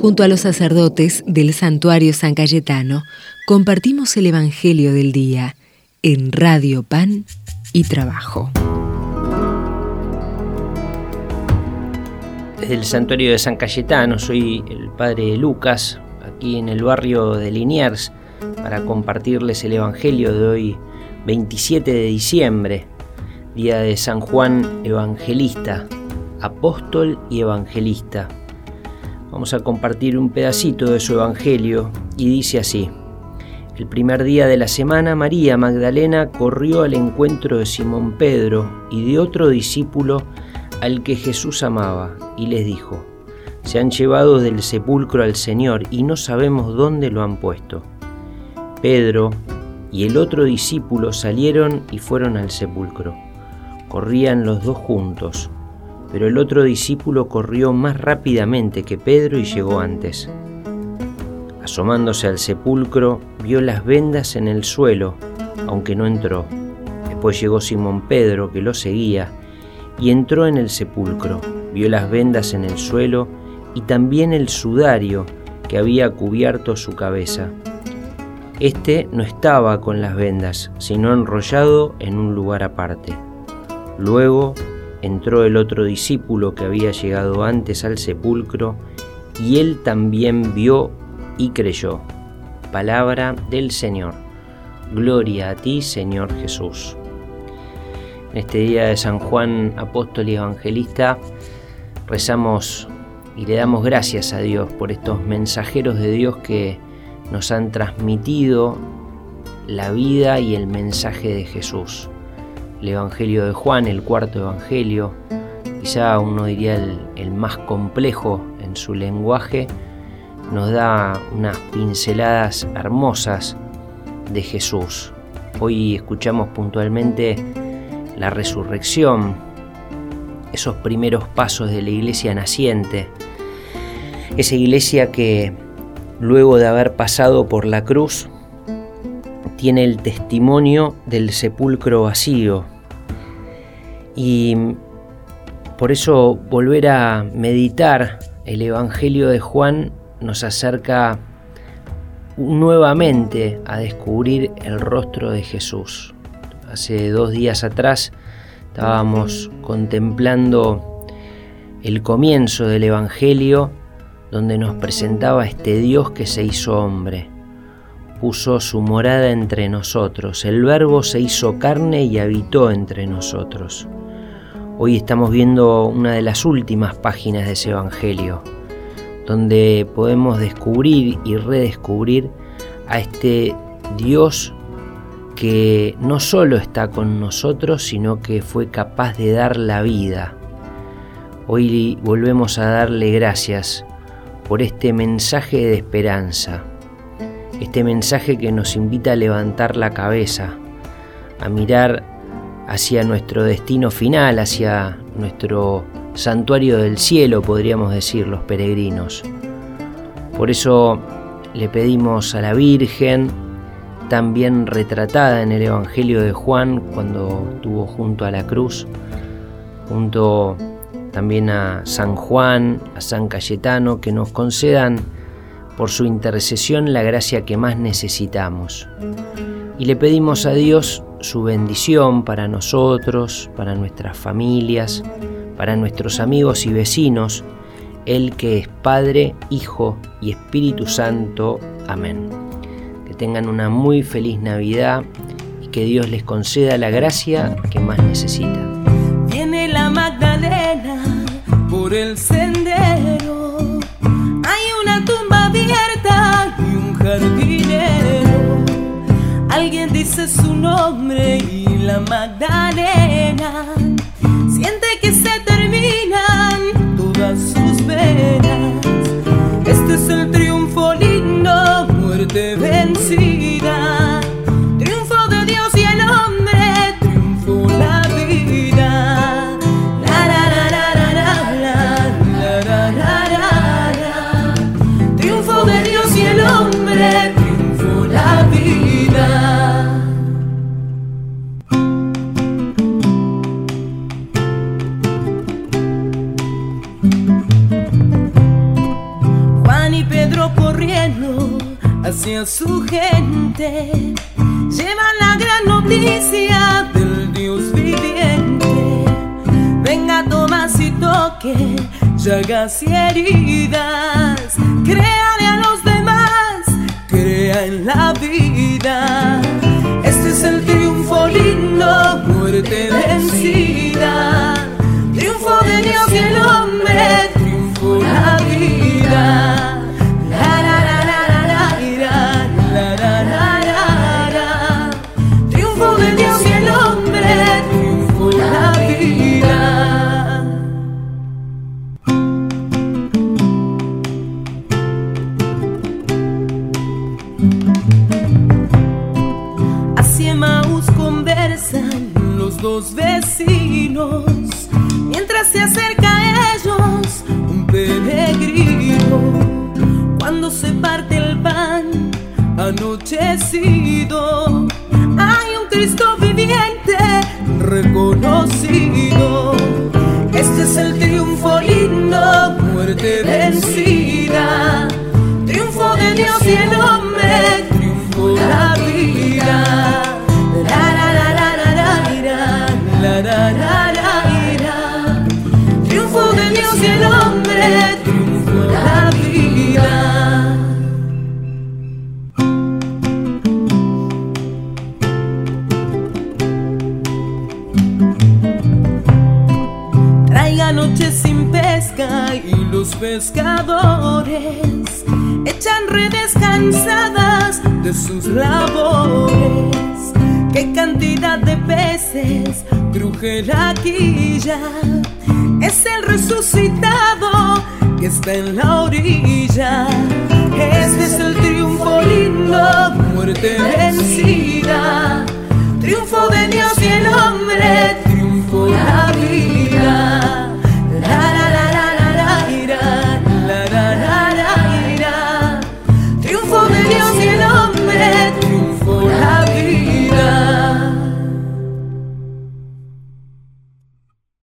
Junto a los sacerdotes del santuario San Cayetano, compartimos el Evangelio del Día en Radio Pan y Trabajo. Desde el santuario de San Cayetano, soy el padre Lucas, aquí en el barrio de Liniers, para compartirles el Evangelio de hoy, 27 de diciembre, día de San Juan Evangelista, apóstol y evangelista. Vamos a compartir un pedacito de su Evangelio y dice así. El primer día de la semana María Magdalena corrió al encuentro de Simón Pedro y de otro discípulo al que Jesús amaba y les dijo, se han llevado del sepulcro al Señor y no sabemos dónde lo han puesto. Pedro y el otro discípulo salieron y fueron al sepulcro. Corrían los dos juntos pero el otro discípulo corrió más rápidamente que Pedro y llegó antes. Asomándose al sepulcro, vio las vendas en el suelo, aunque no entró. Después llegó Simón Pedro, que lo seguía, y entró en el sepulcro, vio las vendas en el suelo y también el sudario que había cubierto su cabeza. Este no estaba con las vendas, sino enrollado en un lugar aparte. Luego entró el otro discípulo que había llegado antes al sepulcro, y él también vio y creyó. Palabra del Señor. Gloria a ti, Señor Jesús. En este día de San Juan, apóstol y evangelista, rezamos y le damos gracias a Dios por estos mensajeros de Dios que nos han transmitido la vida y el mensaje de Jesús el Evangelio de Juan, el cuarto Evangelio, quizá uno diría el, más complejo en su lenguaje, nos da unas pinceladas hermosas de Jesús. Hoy escuchamos puntualmente la resurrección, esos primeros pasos de la iglesia naciente, esa iglesia que luego de haber pasado por la cruz, tiene el testimonio del sepulcro vacío. Y por eso volver a meditar el Evangelio de Juan nos acerca nuevamente a descubrir el rostro de Jesús. Hace dos días atrás estábamos contemplando el comienzo del Evangelio donde nos presentaba este Dios que se hizo hombre puso su morada entre nosotros, el Verbo se hizo carne y habitó entre nosotros. Hoy estamos viendo una de las últimas páginas de ese Evangelio, donde podemos descubrir y redescubrir a este Dios que no solo está con nosotros, sino que fue capaz de dar la vida. Hoy volvemos a darle gracias por este mensaje de esperanza este mensaje que nos invita a levantar la cabeza, a mirar hacia nuestro destino final, hacia nuestro santuario del cielo, podríamos decir, los peregrinos. Por eso le pedimos a la Virgen, también retratada en el Evangelio de Juan, cuando estuvo junto a la cruz, junto también a San Juan, a San Cayetano, que nos concedan por su intercesión la gracia que más necesitamos. Y le pedimos a Dios su bendición para nosotros, para nuestras familias, para nuestros amigos y vecinos, el que es Padre, Hijo y Espíritu Santo. Amén. Que tengan una muy feliz Navidad y que Dios les conceda la gracia que más necesitan. Viene la Magdalena por el Dice su nombre y la Magdalena siente que se hacia su gente. Lleva la gran noticia del Dios viviente. Venga, toma y toque, llagas y heridas. Créale a los demás, crea en la vida. Dos vecinos mientras se acerca a ellos un peregrino. Cuando se parte el pan anochecido, hay un Cristo viviente reconocido. Este es el triunfo lindo, muerte vencida. Triunfo de Dios y el hombre, los pescadores echan redes cansadas de sus labores. Qué cantidad de peces cruje la quilla. Es el resucitado que está en la orilla. Este es el triunfo lindo, muerte vencida. Triunfo de Dios y el hombre,